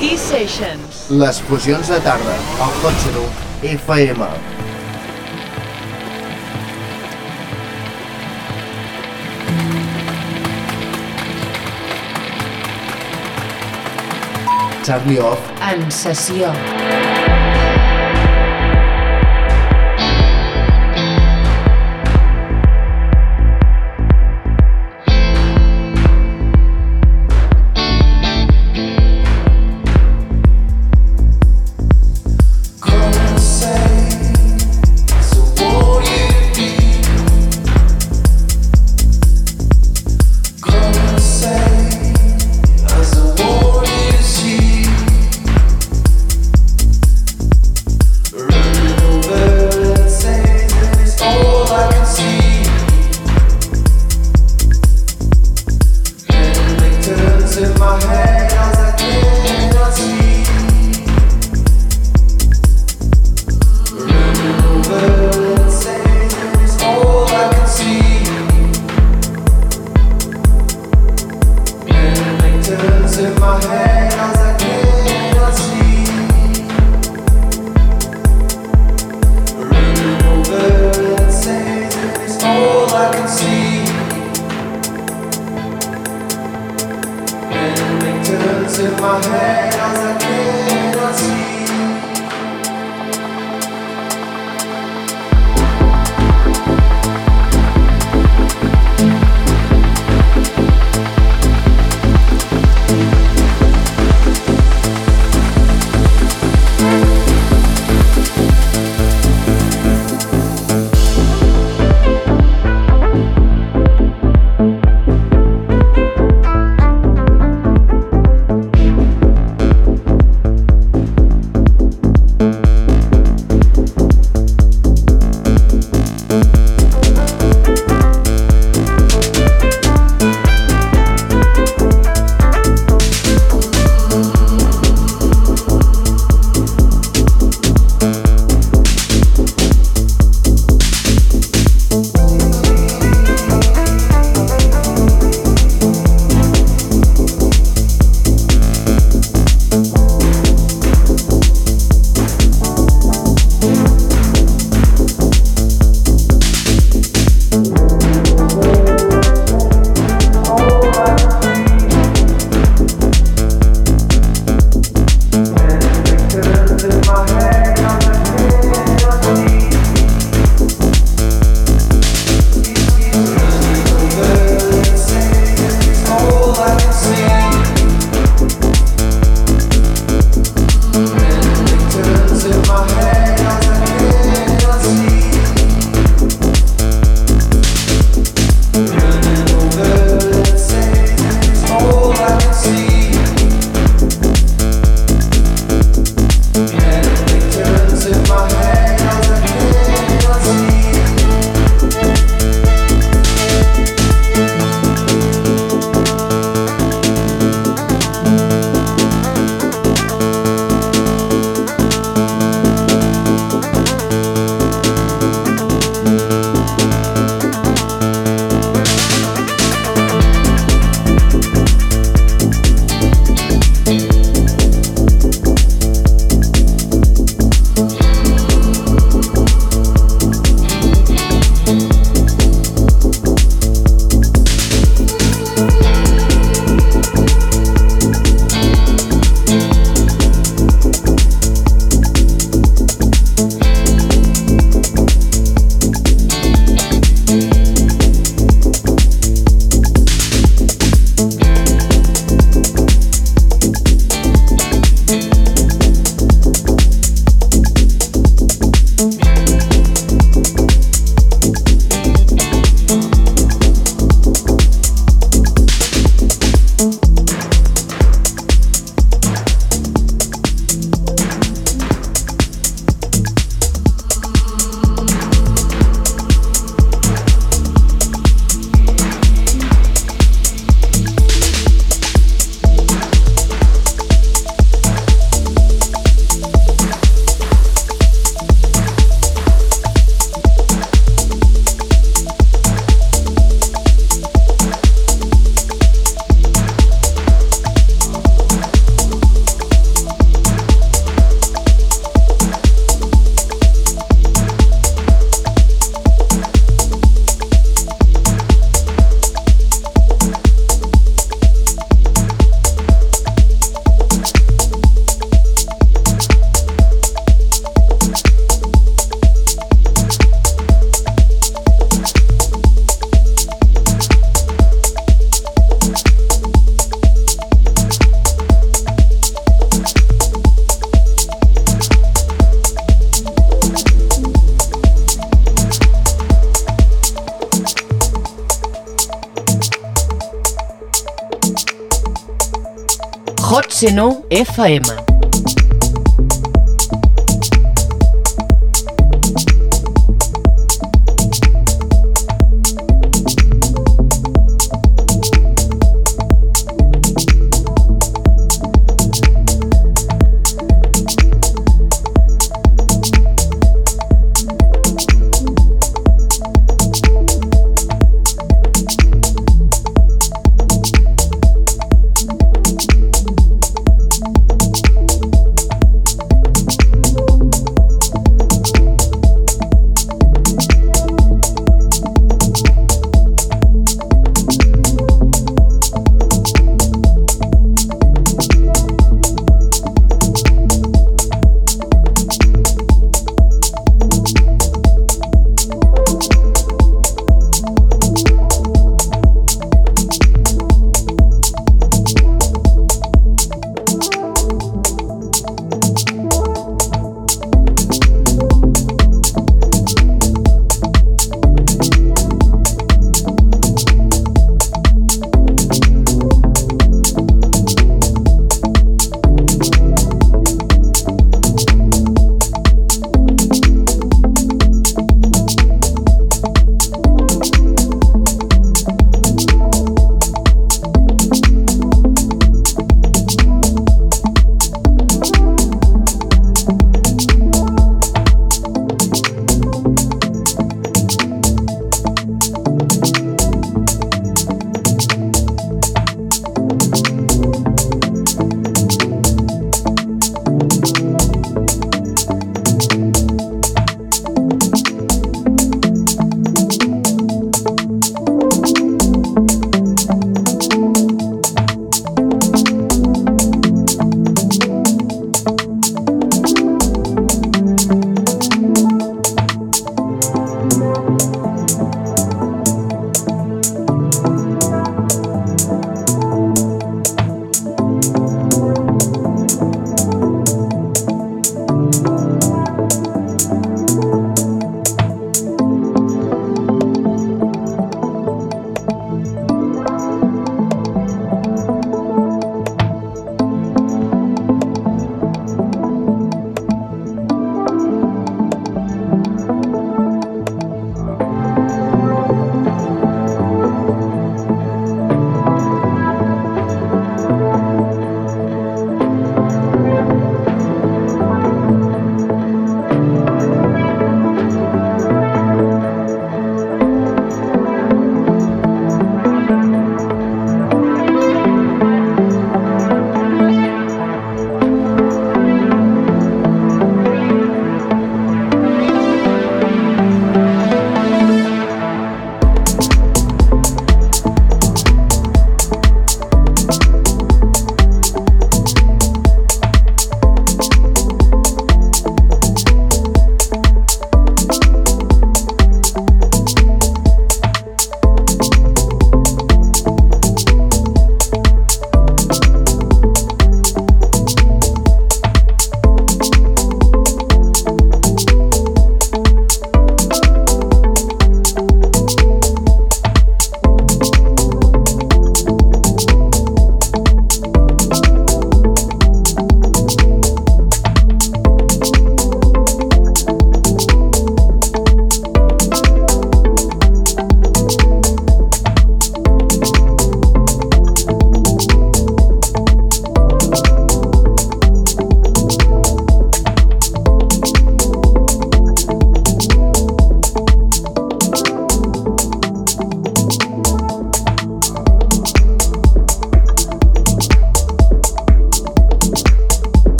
T-Sessions. Les fusions de tarda, al Hot FM. Charlie Off en sessió. Hot Seno FM.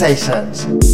sensations.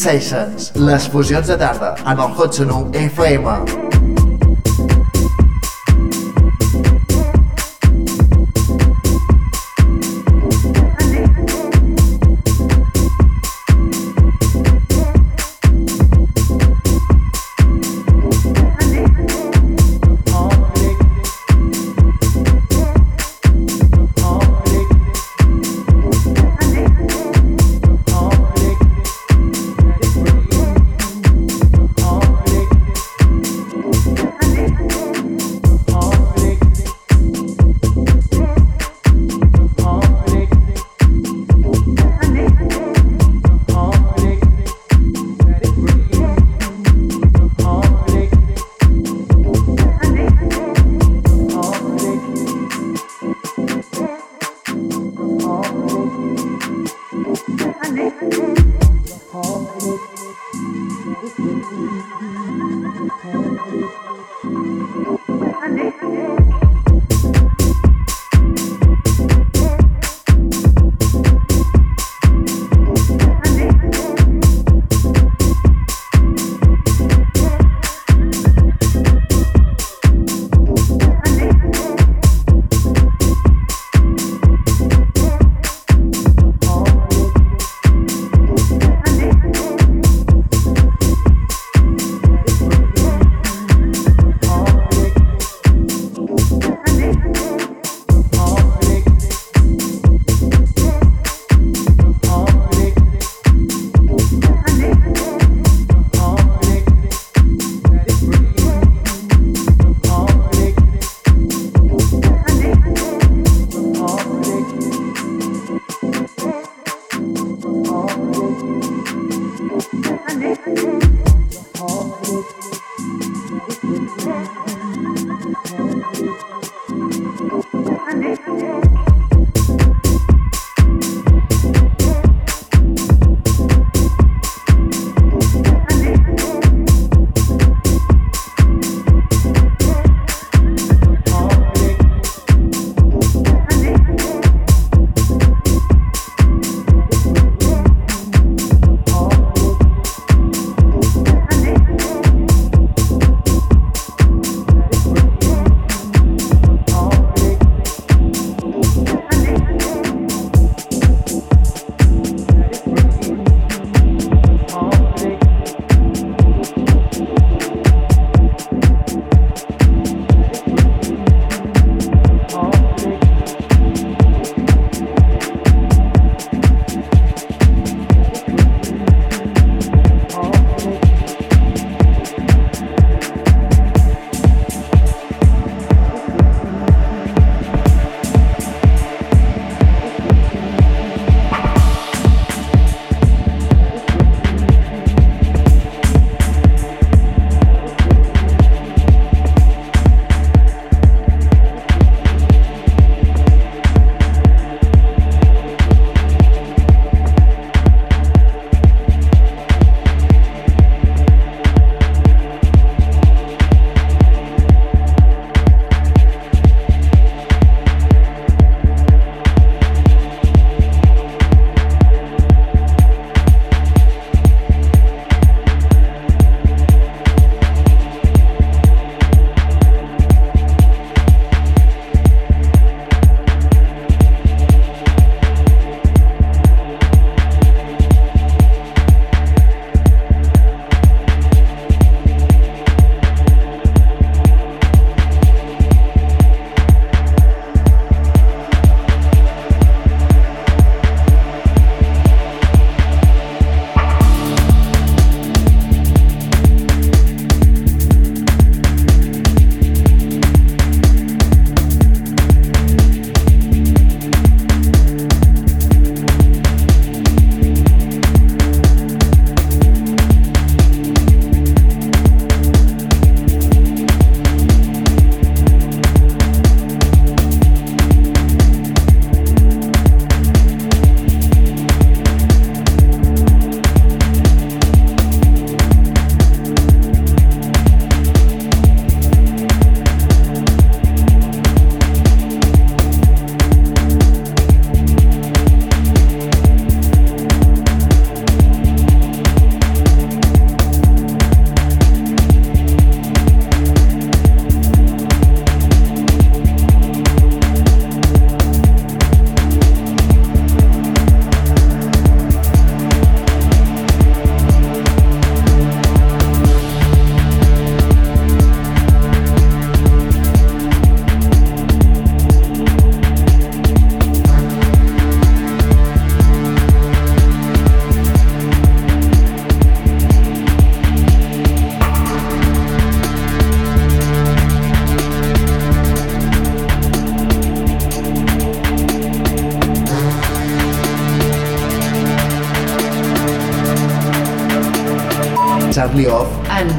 Sessions, les fusions de tarda, amb el Hotsuno FM.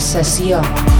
Sessió.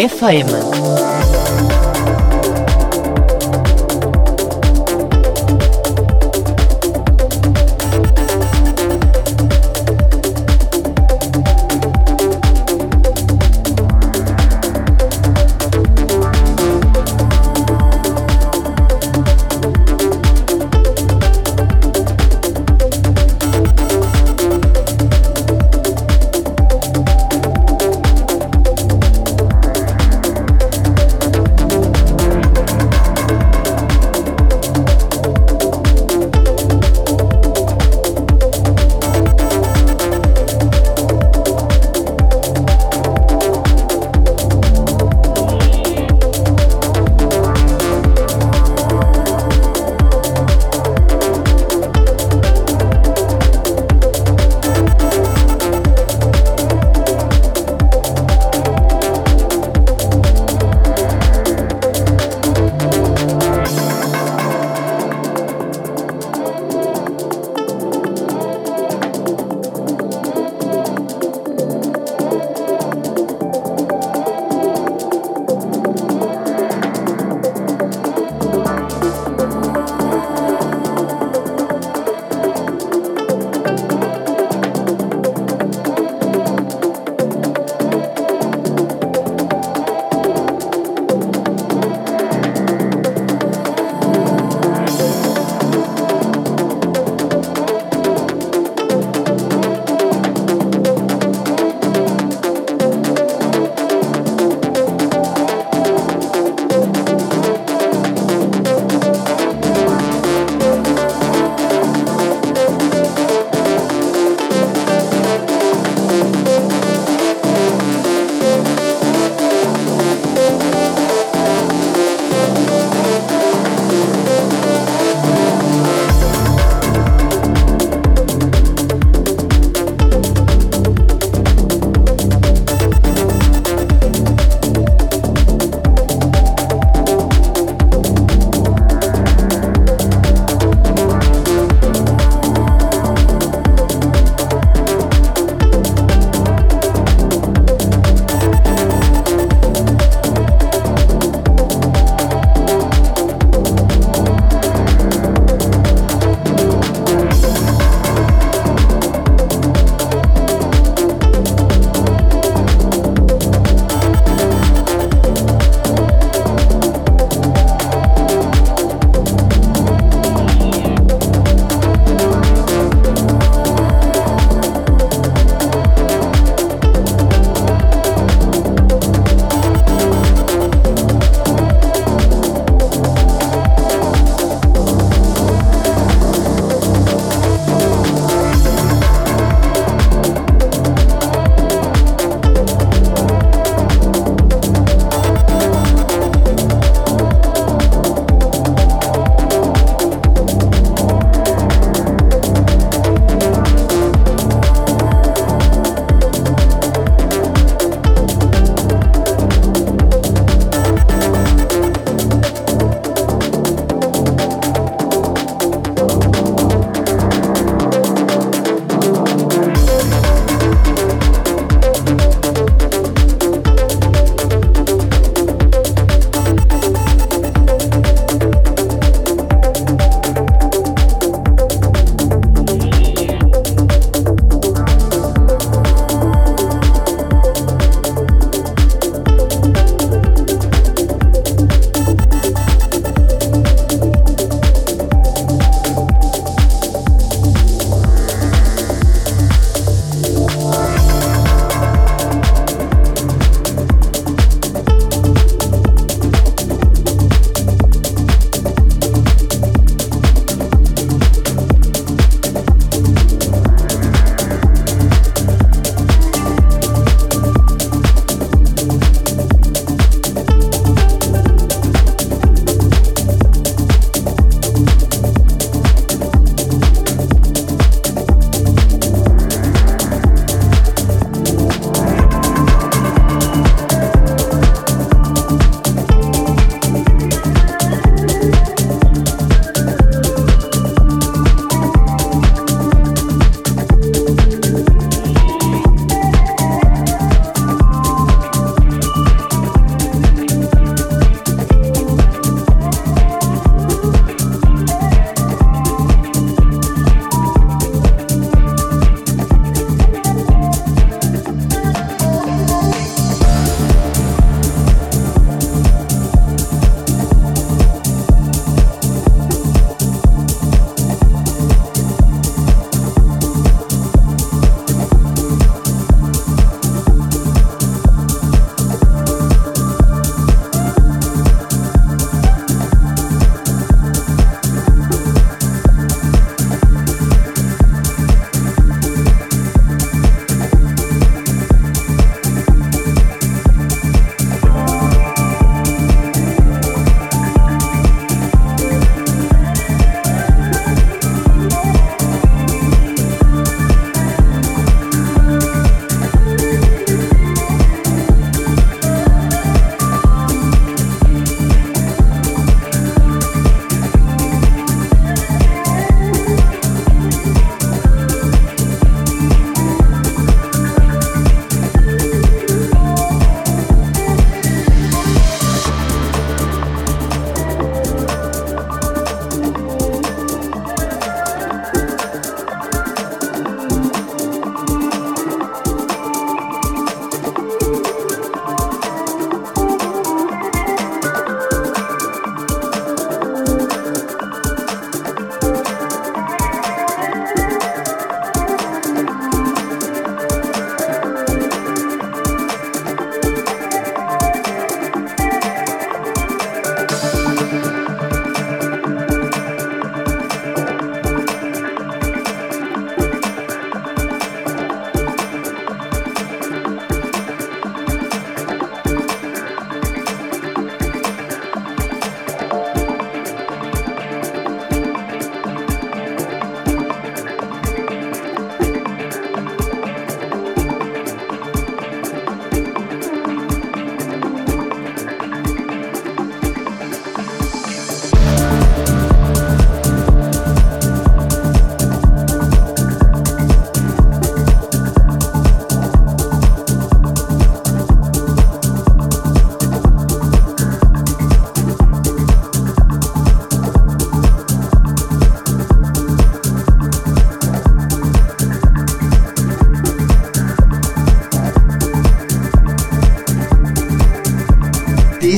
FM.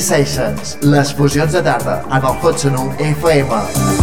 Sessions, les fusions de tarda en el Hot 1 FM.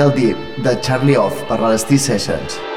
Real Deep de Charlie Off per les T-Sessions.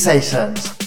T-Sessions.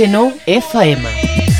Seno FM.